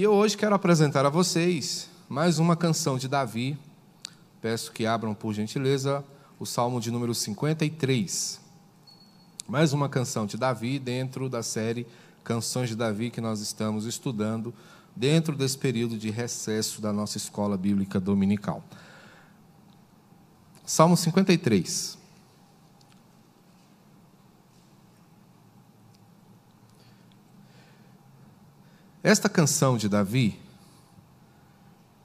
E eu hoje quero apresentar a vocês mais uma canção de Davi. Peço que abram, por gentileza, o Salmo de número 53. Mais uma canção de Davi dentro da série Canções de Davi que nós estamos estudando dentro desse período de recesso da nossa escola bíblica dominical. Salmo 53. Esta canção de Davi,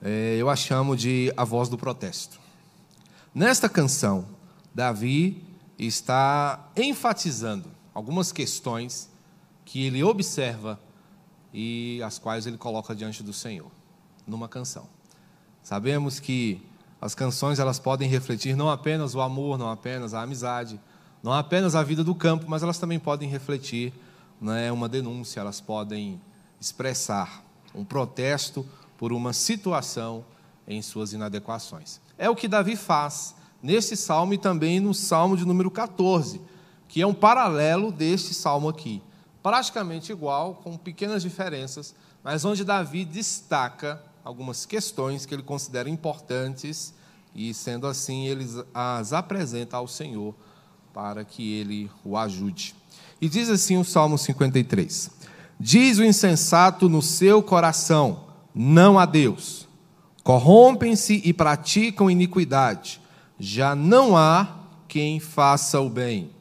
é, eu a chamo de A Voz do Protesto. Nesta canção, Davi está enfatizando algumas questões que ele observa e as quais ele coloca diante do Senhor, numa canção. Sabemos que as canções elas podem refletir não apenas o amor, não apenas a amizade, não apenas a vida do campo, mas elas também podem refletir né, uma denúncia, elas podem expressar um protesto por uma situação em suas inadequações. É o que Davi faz nesse salmo e também no salmo de número 14, que é um paralelo deste salmo aqui. Praticamente igual, com pequenas diferenças, mas onde Davi destaca algumas questões que ele considera importantes e, sendo assim, ele as apresenta ao Senhor para que ele o ajude. E diz assim o Salmo 53: Diz o insensato no seu coração: não a Deus. Corrompem-se e praticam iniquidade. Já não há quem faça o bem.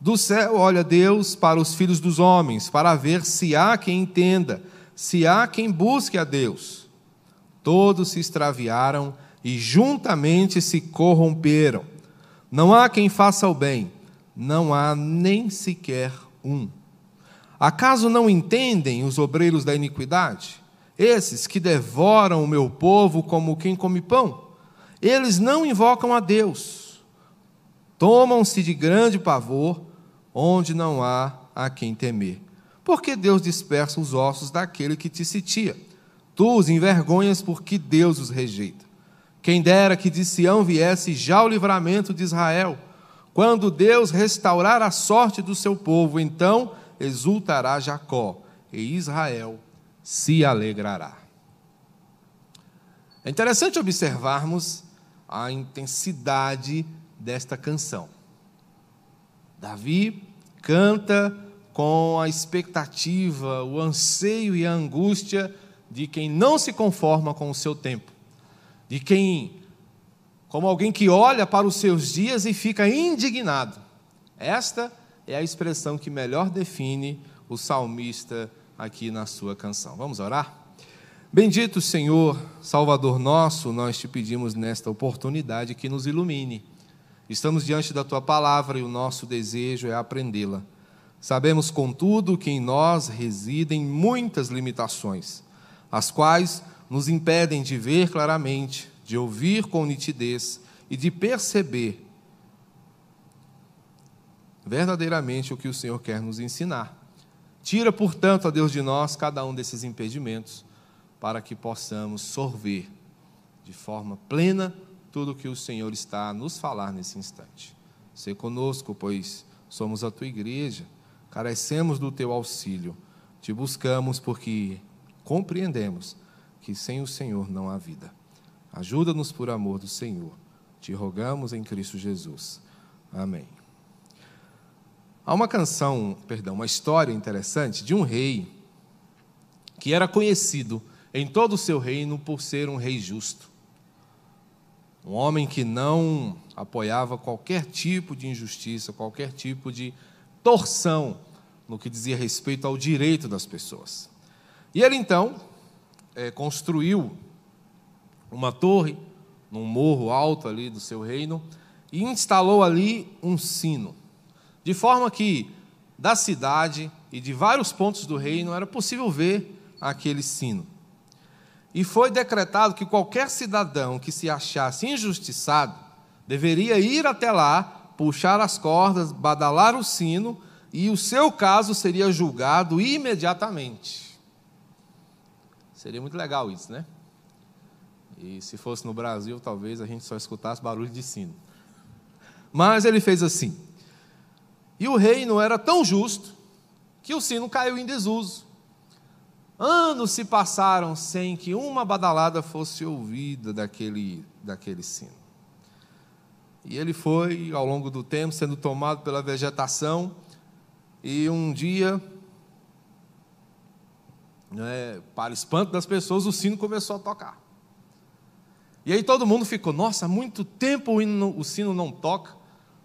Do céu olha Deus para os filhos dos homens, para ver se há quem entenda, se há quem busque a Deus. Todos se extraviaram e juntamente se corromperam. Não há quem faça o bem, não há nem sequer um. Acaso não entendem os obreiros da iniquidade? Esses que devoram o meu povo como quem come pão? Eles não invocam a Deus. Tomam-se de grande pavor, onde não há a quem temer. Porque Deus dispersa os ossos daquele que te sitia. Tu os envergonhas porque Deus os rejeita. Quem dera que de Sião viesse já o livramento de Israel. Quando Deus restaurar a sorte do seu povo, então exultará Jacó, e Israel se alegrará. É interessante observarmos a intensidade desta canção. Davi canta com a expectativa, o anseio e a angústia de quem não se conforma com o seu tempo, de quem, como alguém que olha para os seus dias e fica indignado. Esta é a expressão que melhor define o salmista aqui na sua canção. Vamos orar? Bendito Senhor, Salvador nosso, nós te pedimos nesta oportunidade que nos ilumine. Estamos diante da tua palavra e o nosso desejo é aprendê-la. Sabemos, contudo, que em nós residem muitas limitações, as quais nos impedem de ver claramente, de ouvir com nitidez e de perceber verdadeiramente o que o Senhor quer nos ensinar. Tira, portanto, a Deus de nós cada um desses impedimentos, para que possamos sorver de forma plena tudo o que o Senhor está a nos falar nesse instante. Se conosco, pois somos a tua igreja, carecemos do teu auxílio, te buscamos porque compreendemos que sem o Senhor não há vida. Ajuda-nos por amor do Senhor. Te rogamos em Cristo Jesus. Amém. Há uma canção, perdão, uma história interessante de um rei que era conhecido em todo o seu reino por ser um rei justo. Um homem que não apoiava qualquer tipo de injustiça, qualquer tipo de torção no que dizia respeito ao direito das pessoas. E ele então é, construiu uma torre num morro alto ali do seu reino e instalou ali um sino. De forma que da cidade e de vários pontos do reino era possível ver aquele sino. E foi decretado que qualquer cidadão que se achasse injustiçado deveria ir até lá, puxar as cordas, badalar o sino, e o seu caso seria julgado imediatamente. Seria muito legal isso, né? E se fosse no Brasil, talvez a gente só escutasse barulho de sino. Mas ele fez assim. E o reino era tão justo que o sino caiu em desuso. Anos se passaram sem que uma badalada fosse ouvida daquele, daquele sino. E ele foi, ao longo do tempo, sendo tomado pela vegetação, e um dia, né, para espanto das pessoas, o sino começou a tocar. E aí todo mundo ficou, nossa, há muito tempo o, o sino não toca.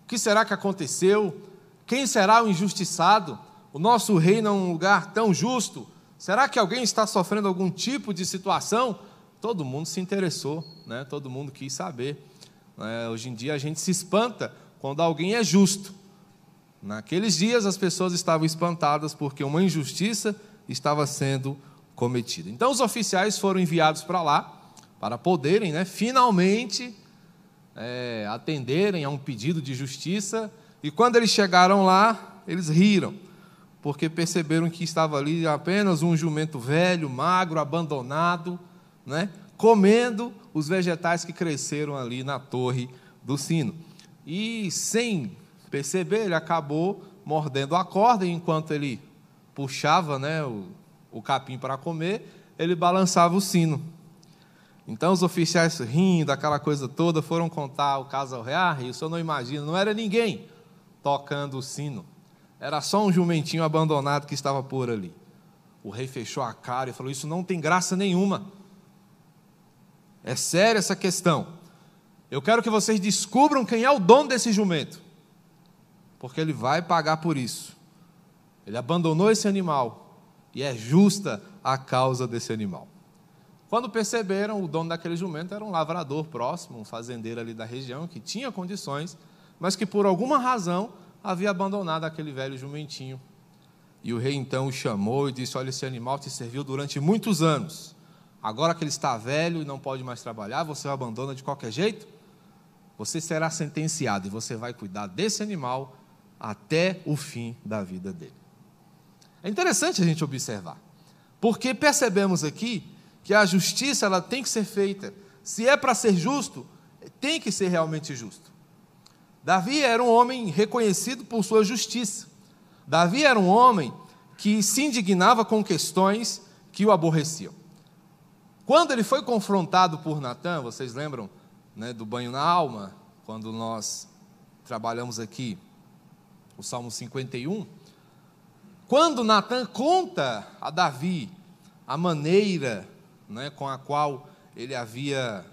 O que será que aconteceu? Quem será o injustiçado? O nosso reino é um lugar tão justo. Será que alguém está sofrendo algum tipo de situação? Todo mundo se interessou, né? todo mundo quis saber. É, hoje em dia a gente se espanta quando alguém é justo. Naqueles dias as pessoas estavam espantadas porque uma injustiça estava sendo cometida. Então os oficiais foram enviados para lá para poderem, né, finalmente, é, atenderem a um pedido de justiça. E quando eles chegaram lá, eles riram, porque perceberam que estava ali apenas um jumento velho, magro, abandonado, né, comendo os vegetais que cresceram ali na torre do sino. E sem perceber, ele acabou mordendo a corda, e enquanto ele puxava né, o, o capim para comer, ele balançava o sino. Então os oficiais rindo, aquela coisa toda, foram contar o caso ao rei. Ah, o senhor não imagina, não era ninguém tocando o sino. Era só um jumentinho abandonado que estava por ali. O rei fechou a cara e falou: Isso não tem graça nenhuma. É séria essa questão. Eu quero que vocês descubram quem é o dono desse jumento, porque ele vai pagar por isso. Ele abandonou esse animal e é justa a causa desse animal. Quando perceberam, o dono daquele jumento era um lavrador próximo, um fazendeiro ali da região, que tinha condições, mas que por alguma razão havia abandonado aquele velho jumentinho. E o rei então o chamou e disse: Olha, esse animal te serviu durante muitos anos. Agora que ele está velho e não pode mais trabalhar, você o abandona de qualquer jeito? Você será sentenciado e você vai cuidar desse animal até o fim da vida dele. É interessante a gente observar, porque percebemos aqui que a justiça ela tem que ser feita. Se é para ser justo, tem que ser realmente justo. Davi era um homem reconhecido por sua justiça. Davi era um homem que se indignava com questões que o aborreciam. Quando ele foi confrontado por Natan, vocês lembram né, do banho na alma, quando nós trabalhamos aqui o Salmo 51? Quando Natan conta a Davi a maneira né, com a qual ele havia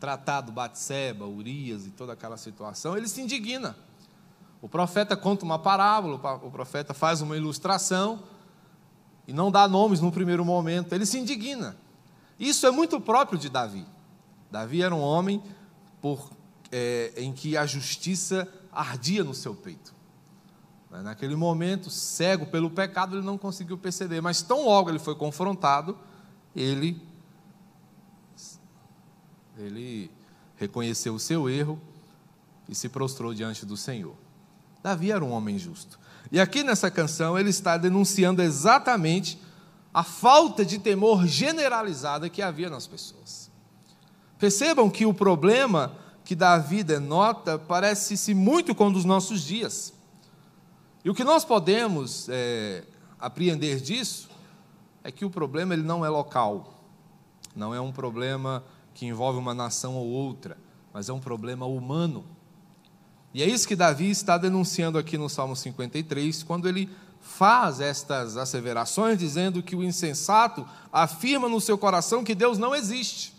tratado Batseba, Urias e toda aquela situação, ele se indigna. O profeta conta uma parábola, o profeta faz uma ilustração e não dá nomes no primeiro momento, ele se indigna. Isso é muito próprio de Davi. Davi era um homem por, é, em que a justiça ardia no seu peito. Naquele momento, cego pelo pecado, ele não conseguiu perceber, mas tão logo ele foi confrontado, ele, ele reconheceu o seu erro e se prostrou diante do Senhor. Davi era um homem justo. E aqui nessa canção ele está denunciando exatamente a falta de temor generalizada que havia nas pessoas. Percebam que o problema que Davi denota parece-se muito com o dos nossos dias. E o que nós podemos é, apreender disso é que o problema ele não é local, não é um problema que envolve uma nação ou outra, mas é um problema humano. E é isso que Davi está denunciando aqui no Salmo 53, quando ele faz estas asseverações, dizendo que o insensato afirma no seu coração que Deus não existe.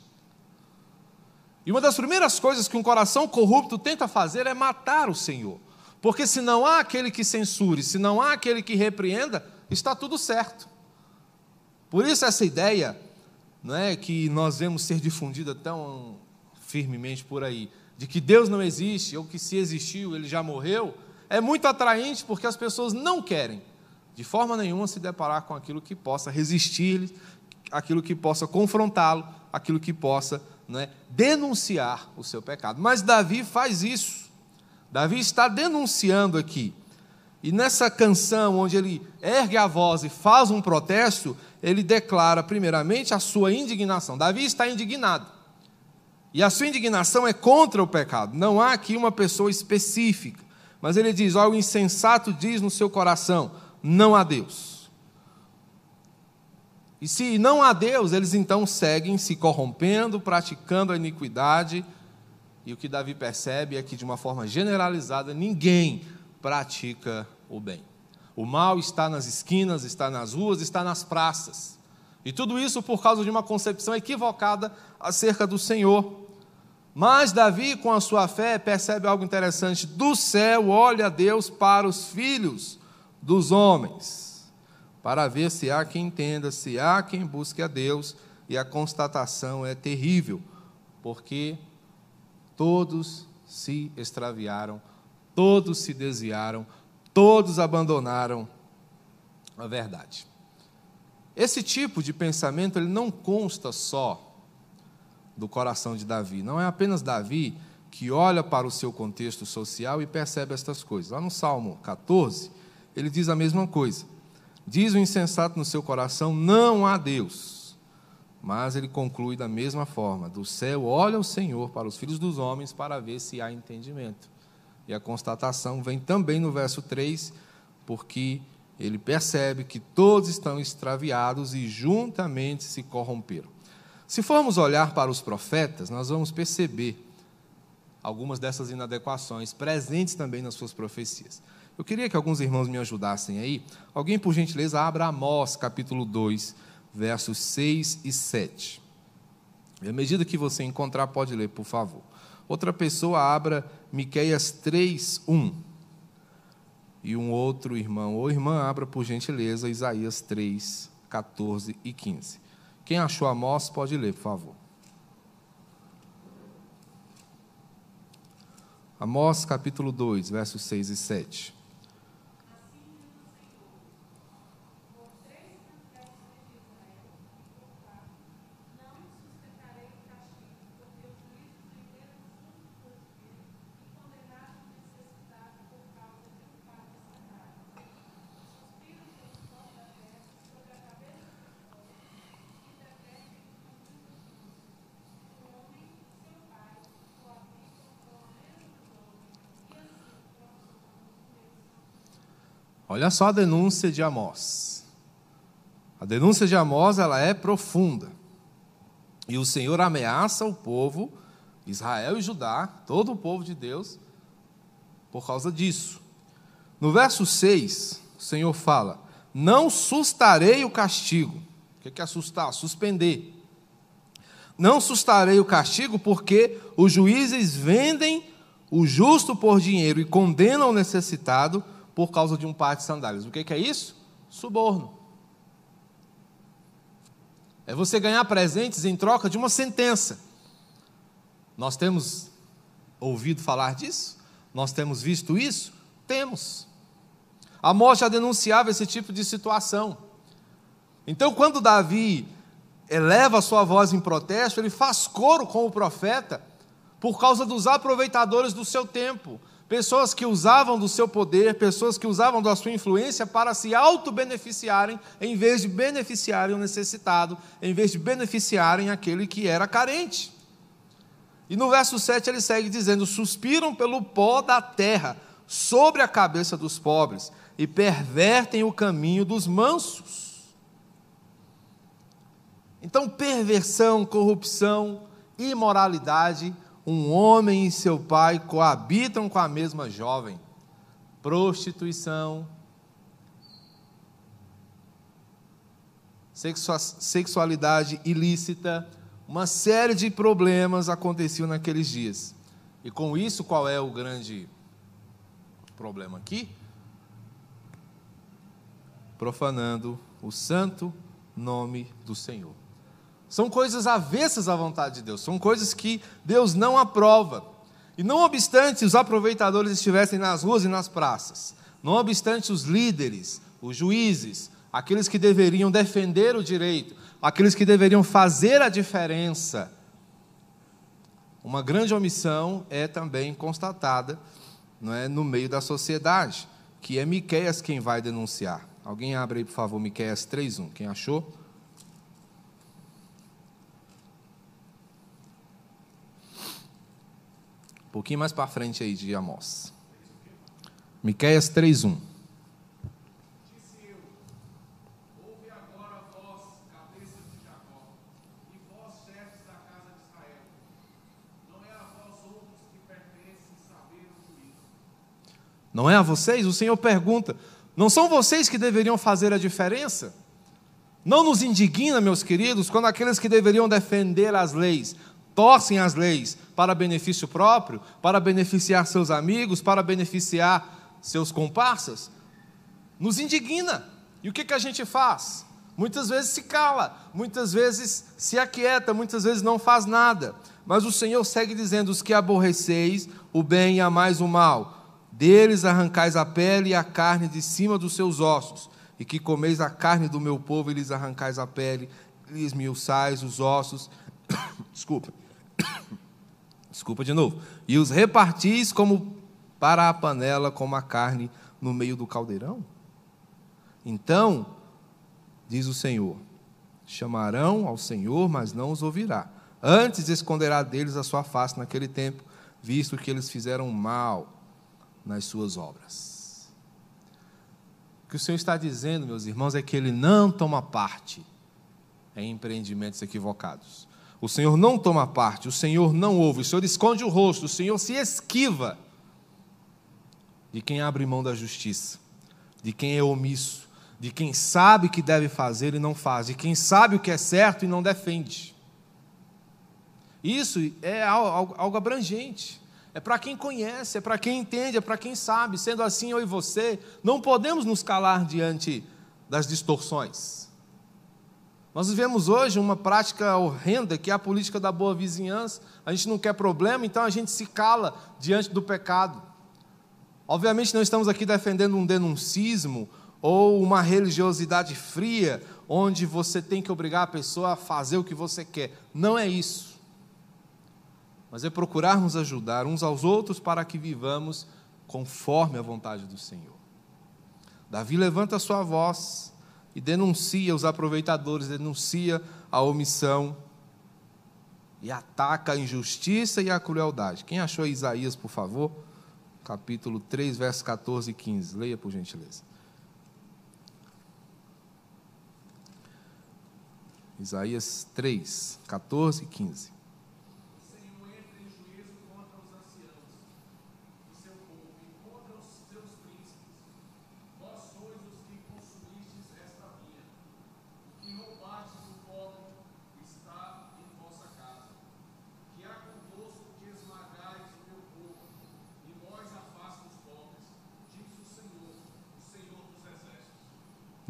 E uma das primeiras coisas que um coração corrupto tenta fazer é matar o Senhor. Porque se não há aquele que censure, se não há aquele que repreenda, está tudo certo. Por isso essa ideia, não é que nós vemos ser difundida tão firmemente por aí, de que Deus não existe ou que se existiu, ele já morreu, é muito atraente porque as pessoas não querem de forma nenhuma se deparar com aquilo que possa resistir, aquilo que possa confrontá-lo, aquilo que possa é, denunciar o seu pecado. Mas Davi faz isso. Davi está denunciando aqui. E nessa canção, onde ele ergue a voz e faz um protesto, ele declara, primeiramente, a sua indignação. Davi está indignado. E a sua indignação é contra o pecado. Não há aqui uma pessoa específica. Mas ele diz: Ó, o insensato diz no seu coração: não há Deus. E se não há Deus, eles então seguem se corrompendo, praticando a iniquidade. E o que Davi percebe é que, de uma forma generalizada, ninguém pratica o bem. O mal está nas esquinas, está nas ruas, está nas praças. E tudo isso por causa de uma concepção equivocada acerca do Senhor. Mas Davi, com a sua fé, percebe algo interessante: do céu olha Deus para os filhos dos homens, para ver se há quem entenda, se há quem busque a Deus, e a constatação é terrível, porque todos se extraviaram, todos se desviaram, todos abandonaram a verdade. Esse tipo de pensamento ele não consta só do coração de Davi. Não é apenas Davi que olha para o seu contexto social e percebe estas coisas. Lá no Salmo 14, ele diz a mesma coisa. Diz o insensato no seu coração: Não há Deus. Mas ele conclui da mesma forma: Do céu olha o Senhor para os filhos dos homens para ver se há entendimento. E a constatação vem também no verso 3, porque ele percebe que todos estão extraviados e juntamente se corromperam. Se formos olhar para os profetas, nós vamos perceber algumas dessas inadequações presentes também nas suas profecias. Eu queria que alguns irmãos me ajudassem aí. Alguém, por gentileza, abra Amós, capítulo 2, versos 6 e 7. E à medida que você encontrar, pode ler, por favor. Outra pessoa, abra Miqueias 3, 1. E um outro irmão ou irmã, abra, por gentileza, Isaías 3, 14 e 15. Quem achou Amós, pode ler, por favor. Amós capítulo 2, versos 6 e 7. Olha só a denúncia de Amós. A denúncia de Amós ela é profunda. E o Senhor ameaça o povo, Israel e Judá, todo o povo de Deus, por causa disso. No verso 6, o Senhor fala: Não sustarei o castigo. O que é assustar? Suspender. Não sustarei o castigo, porque os juízes vendem o justo por dinheiro e condenam o necessitado por causa de um par de sandálias. O que é isso? Suborno. É você ganhar presentes em troca de uma sentença. Nós temos ouvido falar disso? Nós temos visto isso? Temos. A morte já denunciava esse tipo de situação. Então, quando Davi eleva a sua voz em protesto, ele faz coro com o profeta por causa dos aproveitadores do seu tempo, pessoas que usavam do seu poder, pessoas que usavam da sua influência para se auto-beneficiarem, em vez de beneficiarem o necessitado, em vez de beneficiarem aquele que era carente. E no verso 7 ele segue dizendo: Suspiram pelo pó da terra sobre a cabeça dos pobres e pervertem o caminho dos mansos. Então, perversão, corrupção, imoralidade um homem e seu pai coabitam com a mesma jovem. Prostituição, sexualidade ilícita, uma série de problemas aconteciam naqueles dias. E com isso, qual é o grande problema aqui? Profanando o santo nome do Senhor. São coisas avessas à vontade de Deus, são coisas que Deus não aprova. E não obstante os aproveitadores estivessem nas ruas e nas praças, não obstante os líderes, os juízes, aqueles que deveriam defender o direito, aqueles que deveriam fazer a diferença, uma grande omissão é também constatada não é, no meio da sociedade, que é Miqueias quem vai denunciar. Alguém abre aí, por favor, Miqueias 3.1. Quem achou? Um pouquinho mais para frente aí de Amós. Miqueias 3:1. Não é a vocês? O Senhor pergunta: não são vocês que deveriam fazer a diferença? Não nos indigna, meus queridos, quando aqueles que deveriam defender as leis torcem as leis para benefício próprio, para beneficiar seus amigos, para beneficiar seus comparsas? Nos indigna. E o que, que a gente faz? Muitas vezes se cala, muitas vezes se aquieta, muitas vezes não faz nada. Mas o Senhor segue dizendo: os que aborreceis o bem e amais o mal, deles arrancais a pele e a carne de cima dos seus ossos, e que comeis a carne do meu povo e lhes arrancais a pele, e lhes miuçais os ossos. Desculpa. Desculpa de novo. E os repartis como para a panela, como a carne no meio do caldeirão? Então, diz o Senhor: chamarão ao Senhor, mas não os ouvirá. Antes esconderá deles a sua face naquele tempo, visto que eles fizeram mal nas suas obras. O que o Senhor está dizendo, meus irmãos, é que Ele não toma parte em empreendimentos equivocados. O Senhor não toma parte, o Senhor não ouve, o Senhor esconde o rosto, o Senhor se esquiva de quem abre mão da justiça, de quem é omisso, de quem sabe que deve fazer e não faz, de quem sabe o que é certo e não defende. Isso é algo, algo abrangente. É para quem conhece, é para quem entende, é para quem sabe. Sendo assim, eu e você, não podemos nos calar diante das distorções. Nós vivemos hoje uma prática horrenda, que é a política da boa vizinhança. A gente não quer problema, então a gente se cala diante do pecado. Obviamente, não estamos aqui defendendo um denuncismo ou uma religiosidade fria, onde você tem que obrigar a pessoa a fazer o que você quer. Não é isso. Mas é procurarmos ajudar uns aos outros para que vivamos conforme a vontade do Senhor. Davi levanta a sua voz e denuncia os aproveitadores, denuncia a omissão e ataca a injustiça e a crueldade. Quem achou Isaías, por favor? Capítulo 3, versos 14 e 15. Leia, por gentileza. Isaías 3, 14 e 15.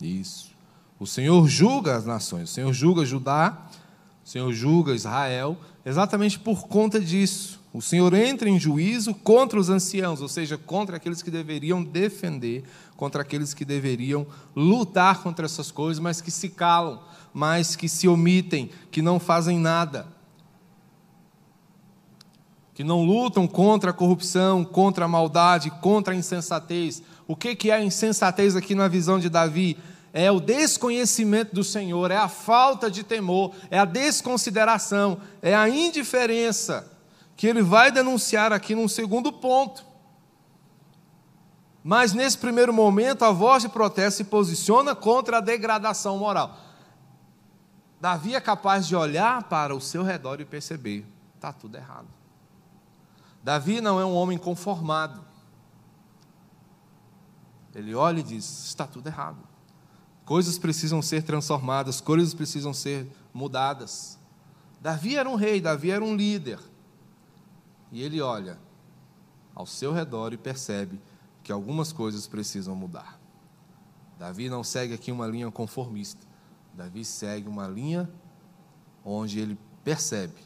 Isso. O Senhor julga as nações, o Senhor julga Judá, o Senhor julga Israel, exatamente por conta disso. O Senhor entra em juízo contra os anciãos, ou seja, contra aqueles que deveriam defender, contra aqueles que deveriam lutar contra essas coisas, mas que se calam, mas que se omitem, que não fazem nada. Que não lutam contra a corrupção, contra a maldade, contra a insensatez. O que é a insensatez aqui na visão de Davi? é o desconhecimento do Senhor, é a falta de temor, é a desconsideração, é a indiferença, que ele vai denunciar aqui num segundo ponto. Mas nesse primeiro momento, a voz de protesto se posiciona contra a degradação moral. Davi é capaz de olhar para o seu redor e perceber: está tudo errado. Davi não é um homem conformado. Ele olha e diz: está tudo errado. Coisas precisam ser transformadas, coisas precisam ser mudadas. Davi era um rei, Davi era um líder. E ele olha ao seu redor e percebe que algumas coisas precisam mudar. Davi não segue aqui uma linha conformista. Davi segue uma linha onde ele percebe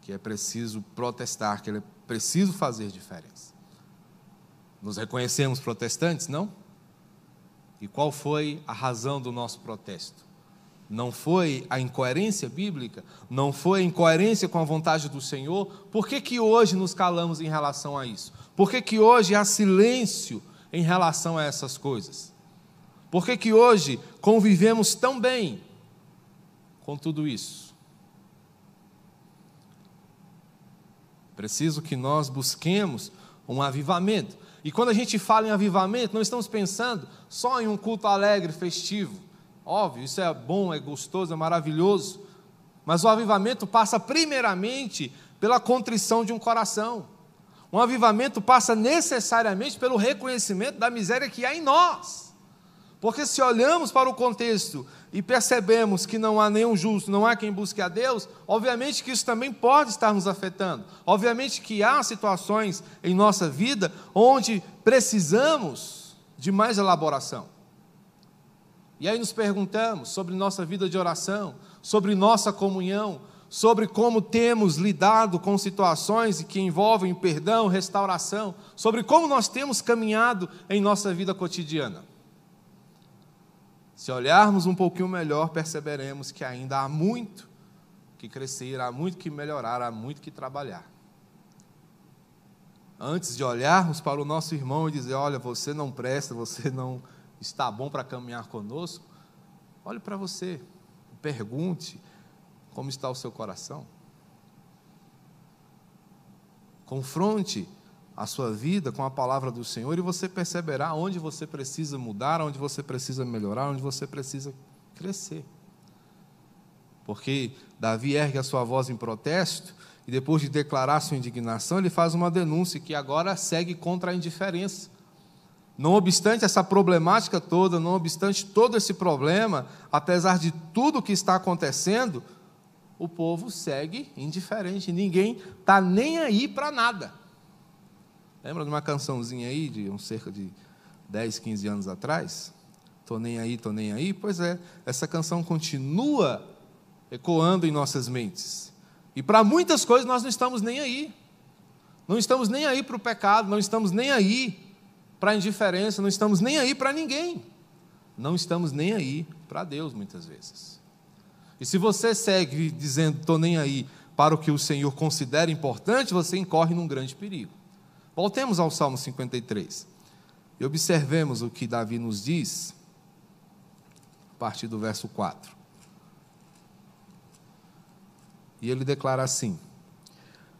que é preciso protestar, que é preciso fazer diferença. Nos reconhecemos protestantes, não? E qual foi a razão do nosso protesto? Não foi a incoerência bíblica? Não foi a incoerência com a vontade do Senhor? Por que, que hoje nos calamos em relação a isso? Por que, que hoje há silêncio em relação a essas coisas? Por que, que hoje convivemos tão bem com tudo isso? Preciso que nós busquemos um avivamento. E quando a gente fala em avivamento, não estamos pensando só em um culto alegre, festivo. Óbvio, isso é bom, é gostoso, é maravilhoso. Mas o avivamento passa primeiramente pela contrição de um coração. Um avivamento passa necessariamente pelo reconhecimento da miséria que há em nós. Porque se olhamos para o contexto e percebemos que não há nenhum justo, não há quem busque a Deus, obviamente que isso também pode estar nos afetando. Obviamente que há situações em nossa vida onde precisamos de mais elaboração. E aí nos perguntamos sobre nossa vida de oração, sobre nossa comunhão, sobre como temos lidado com situações que envolvem perdão, restauração, sobre como nós temos caminhado em nossa vida cotidiana. Se olharmos um pouquinho melhor, perceberemos que ainda há muito que crescer, há muito que melhorar, há muito que trabalhar. Antes de olharmos para o nosso irmão e dizer: Olha, você não presta, você não está bom para caminhar conosco, olhe para você, pergunte como está o seu coração. Confronte a sua vida com a palavra do Senhor e você perceberá onde você precisa mudar, onde você precisa melhorar, onde você precisa crescer. Porque Davi ergue a sua voz em protesto e depois de declarar sua indignação, ele faz uma denúncia que agora segue contra a indiferença. Não obstante essa problemática toda, não obstante todo esse problema, apesar de tudo que está acontecendo, o povo segue indiferente, ninguém está nem aí para nada. Lembra de uma cançãozinha aí, de uns cerca de 10, 15 anos atrás? Tô nem aí, tô nem aí. Pois é, essa canção continua ecoando em nossas mentes. E para muitas coisas nós não estamos nem aí. Não estamos nem aí para o pecado, não estamos nem aí para a indiferença, não estamos nem aí para ninguém. Não estamos nem aí para Deus, muitas vezes. E se você segue dizendo, estou nem aí para o que o Senhor considera importante, você incorre num grande perigo. Voltemos ao Salmo 53 e observemos o que Davi nos diz a partir do verso 4. E ele declara assim: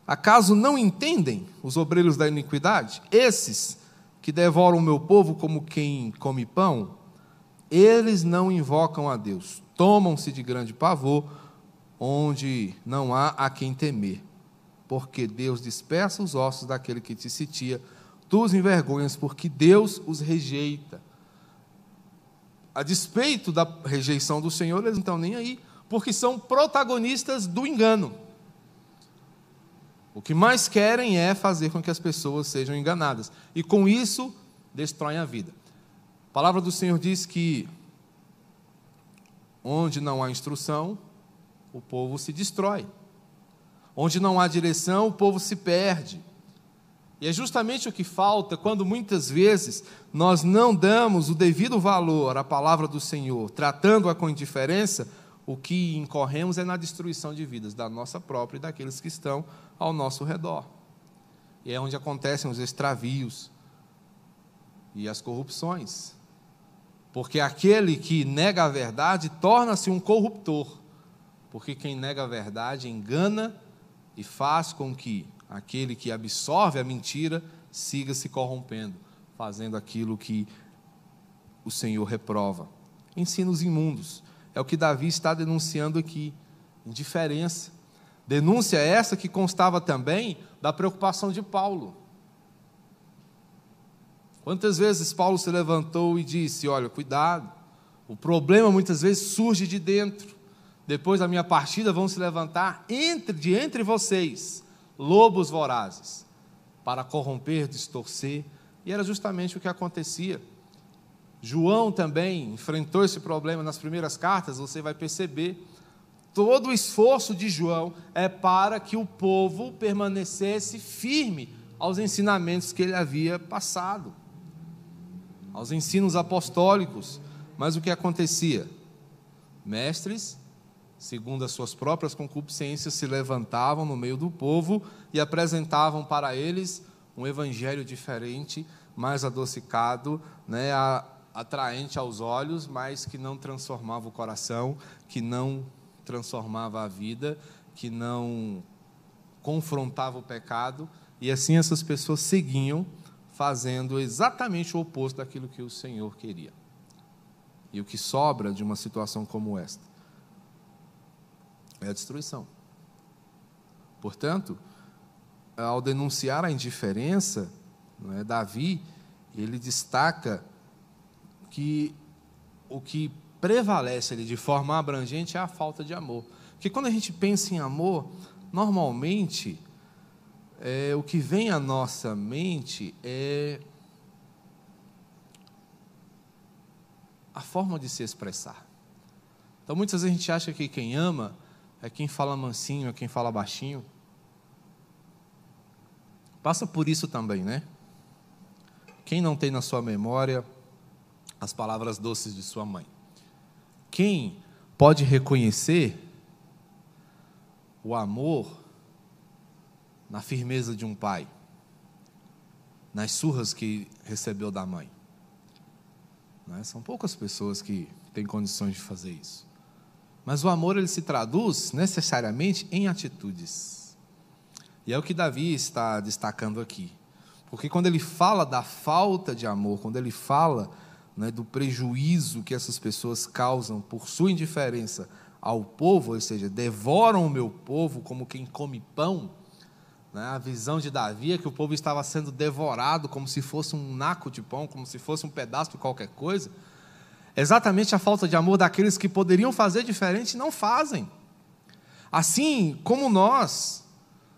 Acaso não entendem os obreiros da iniquidade? Esses que devoram o meu povo como quem come pão, eles não invocam a Deus, tomam-se de grande pavor, onde não há a quem temer porque Deus dispersa os ossos daquele que te sitia, tu os envergonhas, porque Deus os rejeita. A despeito da rejeição do Senhor, eles não estão nem aí, porque são protagonistas do engano. O que mais querem é fazer com que as pessoas sejam enganadas, e com isso destroem a vida. A palavra do Senhor diz que onde não há instrução, o povo se destrói. Onde não há direção, o povo se perde. E é justamente o que falta quando muitas vezes nós não damos o devido valor à palavra do Senhor, tratando-a com indiferença, o que incorremos é na destruição de vidas, da nossa própria e daqueles que estão ao nosso redor. E é onde acontecem os extravios e as corrupções. Porque aquele que nega a verdade torna-se um corruptor. Porque quem nega a verdade engana e faz com que aquele que absorve a mentira siga se corrompendo, fazendo aquilo que o Senhor reprova. Ensinos imundos. É o que Davi está denunciando aqui. Indiferença. Denúncia essa que constava também da preocupação de Paulo. Quantas vezes Paulo se levantou e disse: Olha, cuidado, o problema muitas vezes surge de dentro depois da minha partida vão se levantar entre, de entre vocês lobos vorazes para corromper, distorcer. E era justamente o que acontecia. João também enfrentou esse problema nas primeiras cartas, você vai perceber. Todo o esforço de João é para que o povo permanecesse firme aos ensinamentos que ele havia passado, aos ensinos apostólicos. Mas o que acontecia? Mestres segundo as suas próprias concupiscências, se levantavam no meio do povo e apresentavam para eles um evangelho diferente, mais adocicado, né, atraente aos olhos, mas que não transformava o coração, que não transformava a vida, que não confrontava o pecado, e assim essas pessoas seguiam fazendo exatamente o oposto daquilo que o Senhor queria. E o que sobra de uma situação como esta? É a destruição. Portanto, ao denunciar a indiferença, é, Davi, ele destaca que o que prevalece ali de forma abrangente é a falta de amor. Porque quando a gente pensa em amor, normalmente é, o que vem à nossa mente é a forma de se expressar. Então muitas vezes a gente acha que quem ama é quem fala mansinho, é quem fala baixinho. Passa por isso também, né? Quem não tem na sua memória as palavras doces de sua mãe? Quem pode reconhecer o amor na firmeza de um pai, nas surras que recebeu da mãe? Né? São poucas pessoas que têm condições de fazer isso. Mas o amor ele se traduz necessariamente em atitudes. E é o que Davi está destacando aqui. Porque quando ele fala da falta de amor, quando ele fala né, do prejuízo que essas pessoas causam por sua indiferença ao povo, ou seja, devoram o meu povo como quem come pão, né, a visão de Davi é que o povo estava sendo devorado como se fosse um naco de pão, como se fosse um pedaço de qualquer coisa exatamente a falta de amor daqueles que poderiam fazer diferente não fazem. Assim como nós,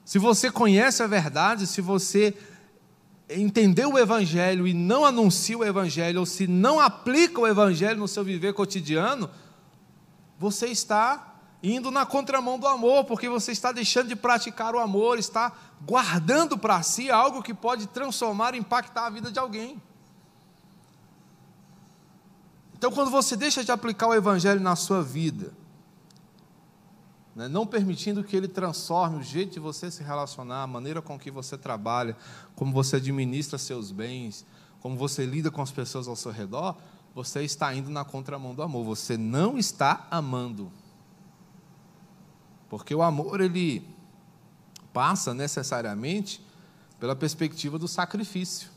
se você conhece a verdade, se você entendeu o Evangelho e não anuncia o Evangelho, ou se não aplica o Evangelho no seu viver cotidiano, você está indo na contramão do amor, porque você está deixando de praticar o amor, está guardando para si algo que pode transformar e impactar a vida de alguém. Então, quando você deixa de aplicar o Evangelho na sua vida, né, não permitindo que ele transforme o jeito de você se relacionar, a maneira com que você trabalha, como você administra seus bens, como você lida com as pessoas ao seu redor, você está indo na contramão do amor, você não está amando. Porque o amor, ele passa necessariamente pela perspectiva do sacrifício.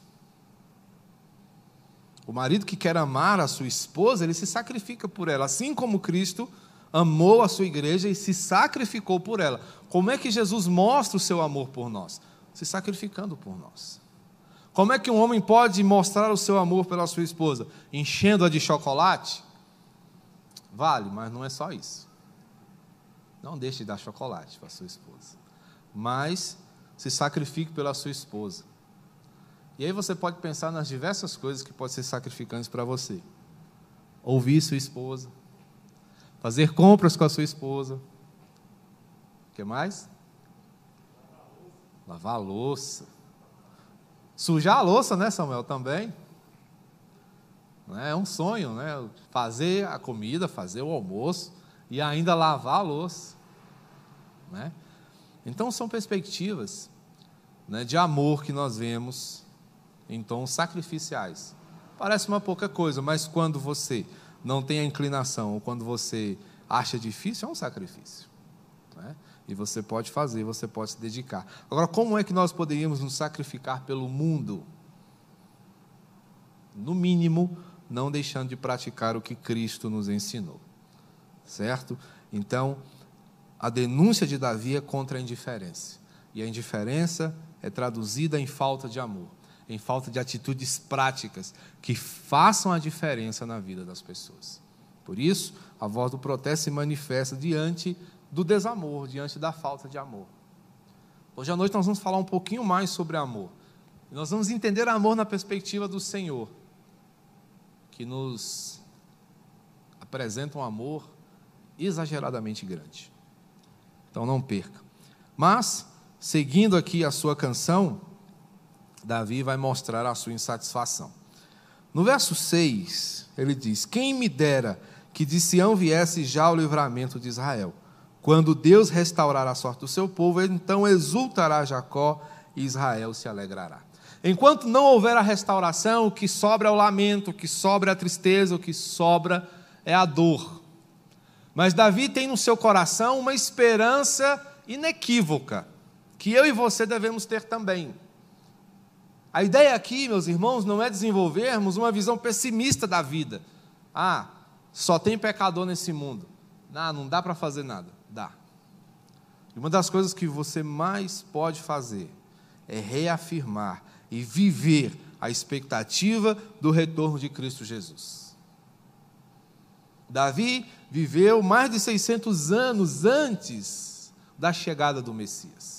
O marido que quer amar a sua esposa, ele se sacrifica por ela, assim como Cristo amou a sua igreja e se sacrificou por ela. Como é que Jesus mostra o seu amor por nós? Se sacrificando por nós. Como é que um homem pode mostrar o seu amor pela sua esposa? Enchendo-a de chocolate? Vale, mas não é só isso. Não deixe de dar chocolate para sua esposa. Mas se sacrifique pela sua esposa. E aí você pode pensar nas diversas coisas que podem ser sacrificantes para você. Ouvir sua esposa, fazer compras com a sua esposa. O que mais? Lavar a louça. Sujar a louça, né, Samuel, também. É um sonho, né? Fazer a comida, fazer o almoço e ainda lavar a louça. Né? Então são perspectivas né, de amor que nós vemos em tons sacrificiais. Parece uma pouca coisa, mas quando você não tem a inclinação, ou quando você acha difícil, é um sacrifício. Né? E você pode fazer, você pode se dedicar. Agora, como é que nós poderíamos nos sacrificar pelo mundo? No mínimo, não deixando de praticar o que Cristo nos ensinou. Certo? Então, a denúncia de Davi é contra a indiferença. E a indiferença é traduzida em falta de amor em falta de atitudes práticas que façam a diferença na vida das pessoas. Por isso, a voz do protesto se manifesta diante do desamor, diante da falta de amor. Hoje à noite nós vamos falar um pouquinho mais sobre amor. Nós vamos entender amor na perspectiva do Senhor, que nos apresenta um amor exageradamente grande. Então não perca. Mas, seguindo aqui a sua canção, Davi vai mostrar a sua insatisfação. No verso 6, ele diz: Quem me dera que de Sião viesse já o livramento de Israel. Quando Deus restaurar a sorte do seu povo, então exultará Jacó e Israel se alegrará. Enquanto não houver a restauração, o que sobra é o lamento, o que sobra é a tristeza, o que sobra é a dor. Mas Davi tem no seu coração uma esperança inequívoca, que eu e você devemos ter também. A ideia aqui, meus irmãos, não é desenvolvermos uma visão pessimista da vida. Ah, só tem pecador nesse mundo. Não, não dá para fazer nada. Dá. E uma das coisas que você mais pode fazer é reafirmar e viver a expectativa do retorno de Cristo Jesus. Davi viveu mais de 600 anos antes da chegada do Messias.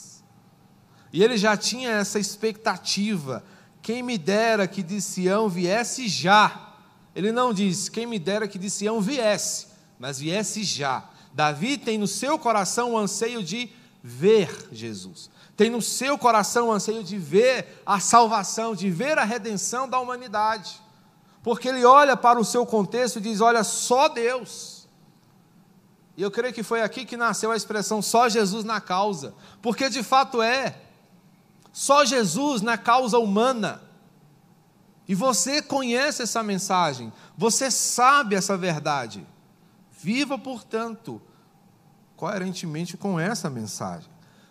E ele já tinha essa expectativa. Quem me dera que de Sião viesse já. Ele não diz, quem me dera que de Sião viesse, mas viesse já. Davi tem no seu coração o anseio de ver Jesus tem no seu coração o anseio de ver a salvação, de ver a redenção da humanidade. Porque ele olha para o seu contexto e diz: Olha, só Deus. E eu creio que foi aqui que nasceu a expressão só Jesus na causa. Porque de fato é. Só Jesus na causa humana. E você conhece essa mensagem, você sabe essa verdade. Viva, portanto, coerentemente com essa mensagem.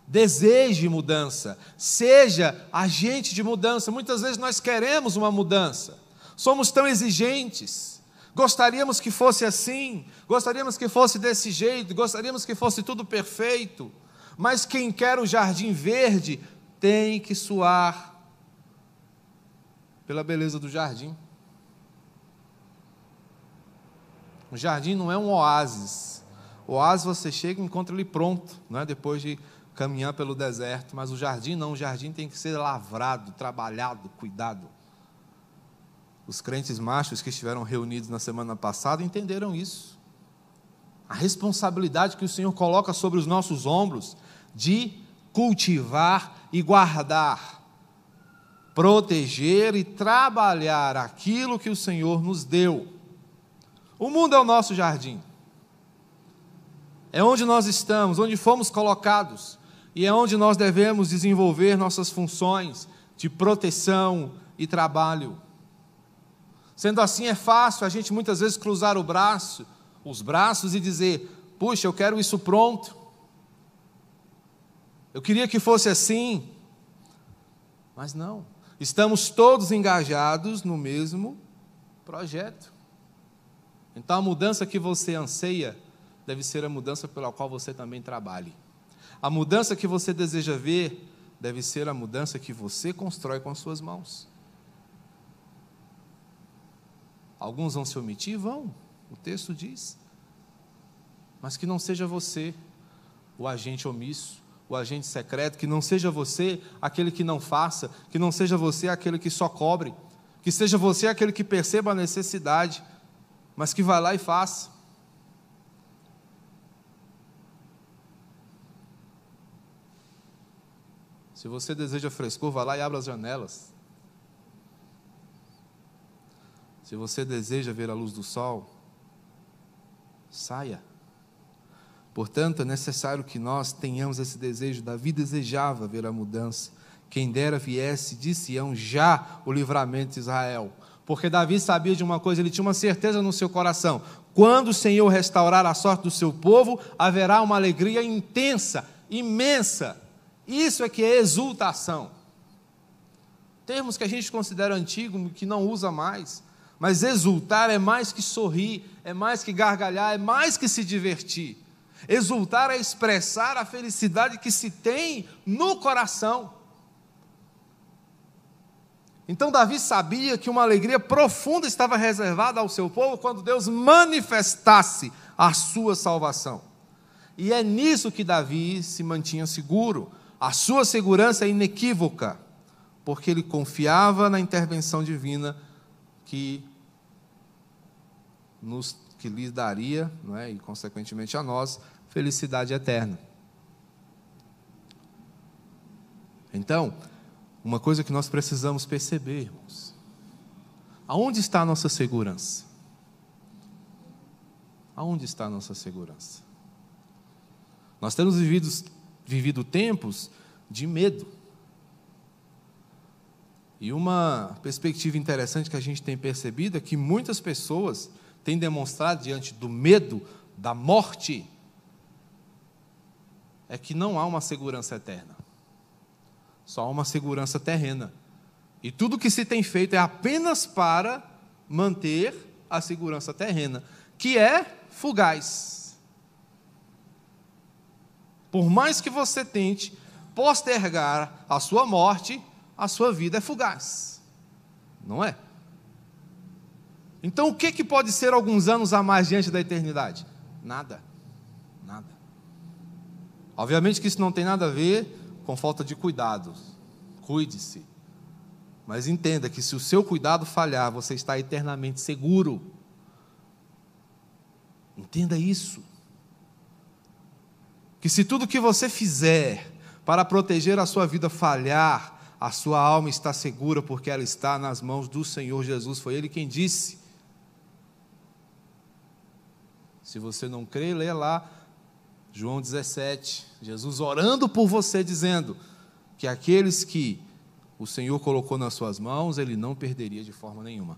Deseje mudança, seja agente de mudança. Muitas vezes nós queremos uma mudança, somos tão exigentes, gostaríamos que fosse assim, gostaríamos que fosse desse jeito, gostaríamos que fosse tudo perfeito, mas quem quer o jardim verde tem que suar pela beleza do jardim. O jardim não é um oásis. O oásis você chega e encontra ele pronto, não é? depois de caminhar pelo deserto, mas o jardim não, o jardim tem que ser lavrado, trabalhado, cuidado. Os crentes machos que estiveram reunidos na semana passada entenderam isso. A responsabilidade que o Senhor coloca sobre os nossos ombros de cultivar e guardar, proteger e trabalhar aquilo que o Senhor nos deu. O mundo é o nosso jardim. É onde nós estamos, onde fomos colocados e é onde nós devemos desenvolver nossas funções de proteção e trabalho. Sendo assim, é fácil a gente muitas vezes cruzar o braço, os braços e dizer: puxa, eu quero isso pronto. Eu queria que fosse assim. Mas não. Estamos todos engajados no mesmo projeto. Então a mudança que você anseia deve ser a mudança pela qual você também trabalhe. A mudança que você deseja ver deve ser a mudança que você constrói com as suas mãos. Alguns vão se omitir? Vão, o texto diz. Mas que não seja você o agente omisso, o agente secreto, que não seja você aquele que não faça, que não seja você aquele que só cobre, que seja você aquele que perceba a necessidade, mas que vá lá e faça. Se você deseja frescor, vá lá e abra as janelas. Se você deseja ver a luz do sol, saia. Portanto, é necessário que nós tenhamos esse desejo. Davi desejava ver a mudança. Quem dera viesse de Sião já o livramento de Israel. Porque Davi sabia de uma coisa, ele tinha uma certeza no seu coração: quando o Senhor restaurar a sorte do seu povo, haverá uma alegria intensa, imensa isso é que é exultação. Termos que a gente considera antigo, que não usa mais. Mas exultar é mais que sorrir, é mais que gargalhar, é mais que se divertir. Exultar é expressar a felicidade que se tem no coração. Então, Davi sabia que uma alegria profunda estava reservada ao seu povo quando Deus manifestasse a sua salvação. E é nisso que Davi se mantinha seguro. A sua segurança é inequívoca, porque ele confiava na intervenção divina que nos que lhe daria, não é, e consequentemente a nós, felicidade eterna. Então, uma coisa que nós precisamos perceber, irmãos, aonde está a nossa segurança? Aonde está a nossa segurança? Nós temos vivido vivido tempos de medo. E uma perspectiva interessante que a gente tem percebido é que muitas pessoas têm demonstrado diante do medo da morte é que não há uma segurança eterna. Só há uma segurança terrena. E tudo que se tem feito é apenas para manter a segurança terrena, que é fugaz. Por mais que você tente, postergar a sua morte, a sua vida é fugaz. Não é? Então, o que, que pode ser alguns anos a mais diante da eternidade? Nada. Nada. Obviamente que isso não tem nada a ver com falta de cuidado. Cuide-se. Mas entenda que se o seu cuidado falhar, você está eternamente seguro. Entenda isso. Que se tudo que você fizer para proteger a sua vida falhar, a sua alma está segura porque ela está nas mãos do Senhor Jesus. Foi Ele quem disse. Se você não crê, lê lá João 17, Jesus orando por você, dizendo que aqueles que o Senhor colocou nas suas mãos, Ele não perderia de forma nenhuma.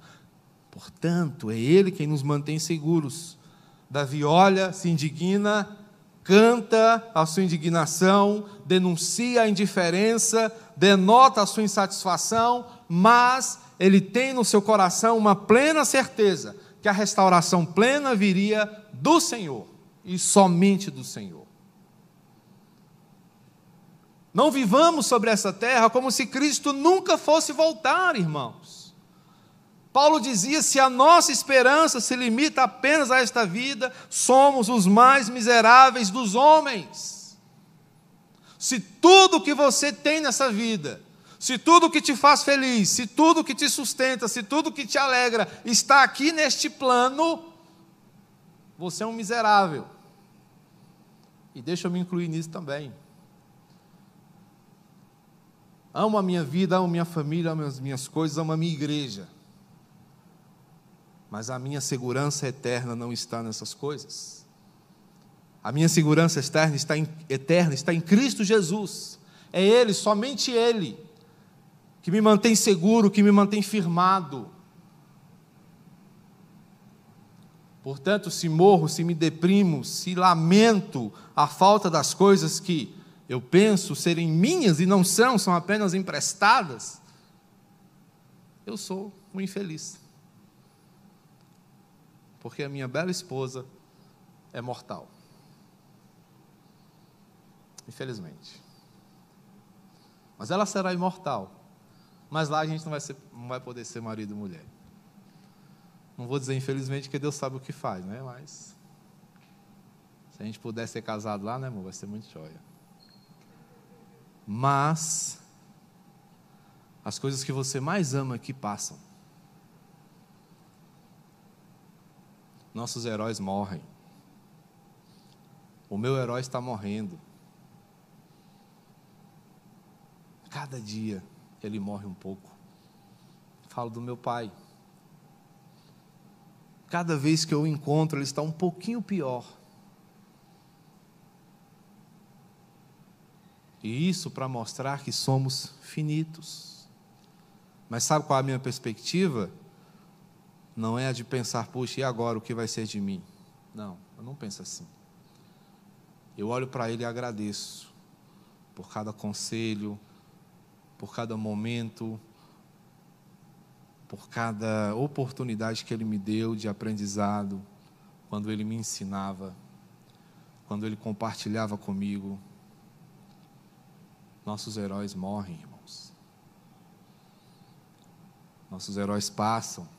Portanto, é Ele quem nos mantém seguros. Davi olha, se indigna, canta a sua indignação, denuncia a indiferença, denota a sua insatisfação, mas ele tem no seu coração uma plena certeza que a restauração plena viria do Senhor e somente do Senhor. Não vivamos sobre essa terra como se Cristo nunca fosse voltar, irmãos. Paulo dizia: se a nossa esperança se limita apenas a esta vida, somos os mais miseráveis dos homens. Se tudo que você tem nessa vida, se tudo que te faz feliz, se tudo que te sustenta, se tudo que te alegra está aqui neste plano, você é um miserável. E deixa eu me incluir nisso também. Amo a minha vida, amo minha família, amo as minhas coisas, amo a minha igreja. Mas a minha segurança eterna não está nessas coisas. A minha segurança externa está em, eterna está em Cristo Jesus. É Ele, somente Ele, que me mantém seguro, que me mantém firmado. Portanto, se morro, se me deprimo, se lamento a falta das coisas que eu penso serem minhas e não são, são apenas emprestadas, eu sou um infeliz. Porque a minha bela esposa é mortal. Infelizmente. Mas ela será imortal. Mas lá a gente não vai, ser, não vai poder ser marido e mulher. Não vou dizer infelizmente que Deus sabe o que faz, né? Mas se a gente puder ser casado lá, né, amor, vai ser muito joia. Mas as coisas que você mais ama aqui passam. Nossos heróis morrem. O meu herói está morrendo. Cada dia ele morre um pouco. Falo do meu pai. Cada vez que eu o encontro, ele está um pouquinho pior. E isso para mostrar que somos finitos. Mas sabe qual é a minha perspectiva? Não é a de pensar, puxa, e agora o que vai ser de mim? Não, eu não penso assim. Eu olho para ele e agradeço por cada conselho, por cada momento, por cada oportunidade que Ele me deu de aprendizado, quando Ele me ensinava, quando Ele compartilhava comigo. Nossos heróis morrem, irmãos. Nossos heróis passam.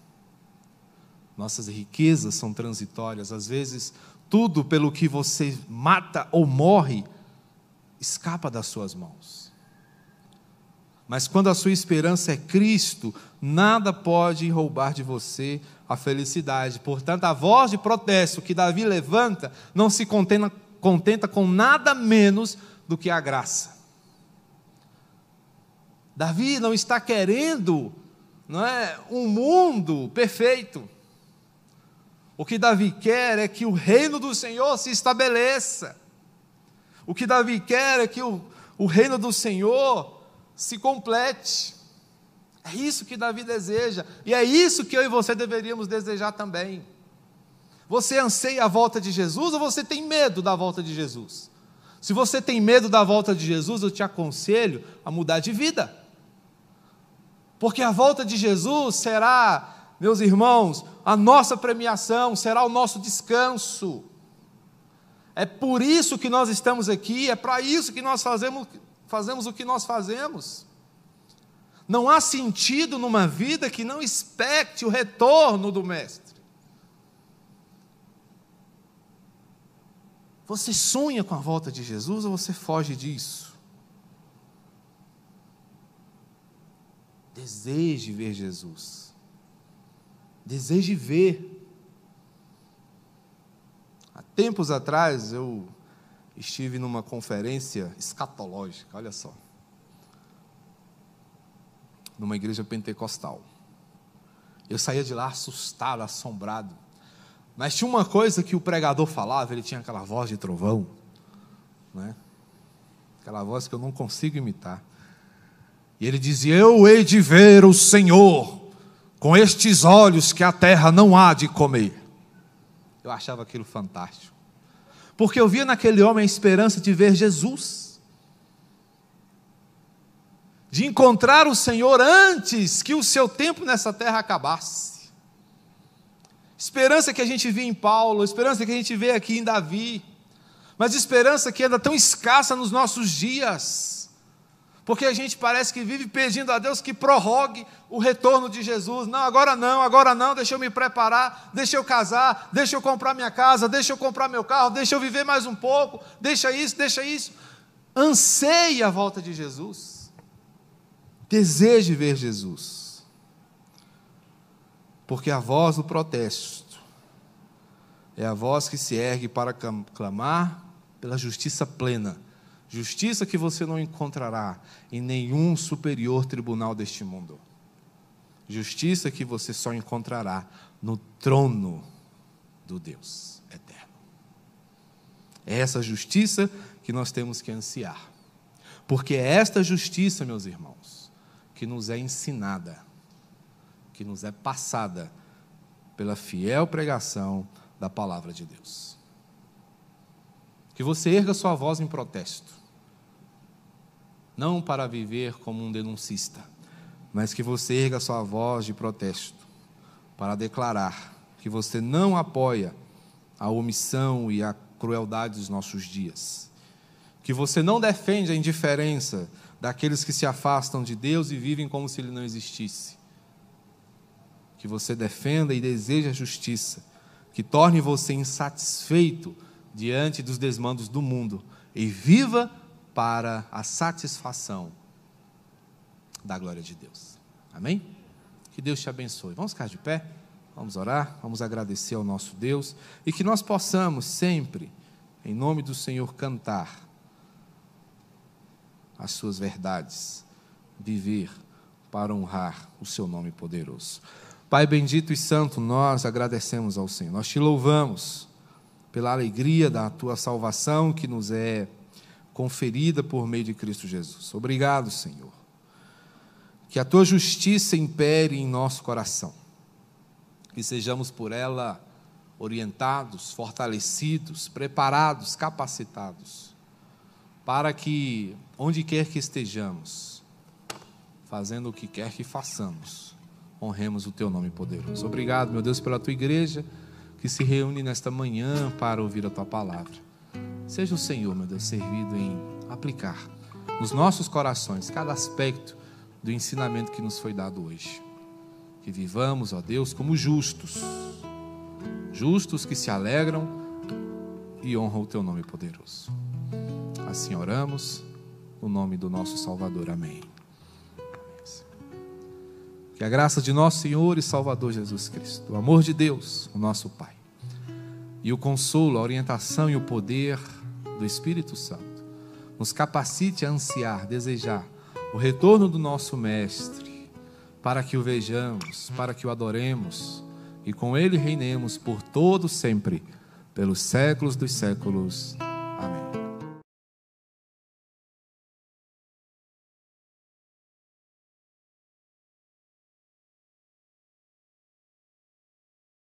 Nossas riquezas são transitórias. Às vezes, tudo pelo que você mata ou morre escapa das suas mãos. Mas quando a sua esperança é Cristo, nada pode roubar de você a felicidade. Portanto, a voz de protesto que Davi levanta não se contenta, contenta com nada menos do que a graça. Davi não está querendo não é, um mundo perfeito. O que Davi quer é que o reino do Senhor se estabeleça. O que Davi quer é que o, o reino do Senhor se complete. É isso que Davi deseja, e é isso que eu e você deveríamos desejar também. Você anseia a volta de Jesus ou você tem medo da volta de Jesus? Se você tem medo da volta de Jesus, eu te aconselho a mudar de vida. Porque a volta de Jesus será, meus irmãos, a nossa premiação, será o nosso descanso. É por isso que nós estamos aqui, é para isso que nós fazemos fazemos o que nós fazemos. Não há sentido numa vida que não expecte o retorno do Mestre. Você sonha com a volta de Jesus ou você foge disso? Deseje ver Jesus. Deseje ver. Há tempos atrás eu estive numa conferência escatológica, olha só. Numa igreja pentecostal. Eu saía de lá assustado, assombrado. Mas tinha uma coisa que o pregador falava, ele tinha aquela voz de trovão, né? Aquela voz que eu não consigo imitar. E ele dizia: Eu hei de ver o Senhor com estes olhos que a terra não há de comer. Eu achava aquilo fantástico. Porque eu via naquele homem a esperança de ver Jesus, de encontrar o Senhor antes que o seu tempo nessa terra acabasse. Esperança que a gente vê em Paulo, esperança que a gente vê aqui em Davi, mas esperança que anda tão escassa nos nossos dias porque a gente parece que vive pedindo a Deus que prorrogue o retorno de Jesus. Não, agora não, agora não, deixa eu me preparar, deixa eu casar, deixa eu comprar minha casa, deixa eu comprar meu carro, deixa eu viver mais um pouco, deixa isso, deixa isso. Anseie a volta de Jesus. Deseje ver Jesus. Porque a voz do protesto é a voz que se ergue para clamar pela justiça plena Justiça que você não encontrará em nenhum superior tribunal deste mundo. Justiça que você só encontrará no trono do Deus eterno. É essa justiça que nós temos que ansiar. Porque é esta justiça, meus irmãos, que nos é ensinada, que nos é passada pela fiel pregação da palavra de Deus. Que você erga sua voz em protesto não para viver como um denuncista, mas que você erga sua voz de protesto para declarar que você não apoia a omissão e a crueldade dos nossos dias, que você não defende a indiferença daqueles que se afastam de Deus e vivem como se ele não existisse, que você defenda e deseja a justiça, que torne você insatisfeito diante dos desmandos do mundo e viva para a satisfação da glória de Deus. Amém? Que Deus te abençoe. Vamos ficar de pé? Vamos orar, vamos agradecer ao nosso Deus e que nós possamos sempre, em nome do Senhor, cantar as suas verdades, viver para honrar o seu nome poderoso. Pai bendito e santo, nós agradecemos ao Senhor, nós te louvamos pela alegria da tua salvação que nos é conferida por meio de Cristo Jesus. Obrigado, Senhor. Que a tua justiça impere em nosso coração. Que sejamos por ela orientados, fortalecidos, preparados, capacitados, para que, onde quer que estejamos, fazendo o que quer que façamos, honremos o teu nome poderoso. Obrigado, meu Deus, pela tua igreja que se reúne nesta manhã para ouvir a tua palavra. Seja o Senhor, meu Deus, servido em aplicar nos nossos corações cada aspecto do ensinamento que nos foi dado hoje. Que vivamos, ó Deus, como justos, justos que se alegram e honram o teu nome poderoso. Assim oramos, no nome do nosso Salvador. Amém. Que a graça de nosso Senhor e Salvador Jesus Cristo, o amor de Deus, o nosso Pai, e o consolo, a orientação e o poder do Espírito Santo nos capacite a ansiar, desejar o retorno do nosso Mestre, para que o vejamos, para que o adoremos e com ele reinemos por todo sempre, pelos séculos dos séculos.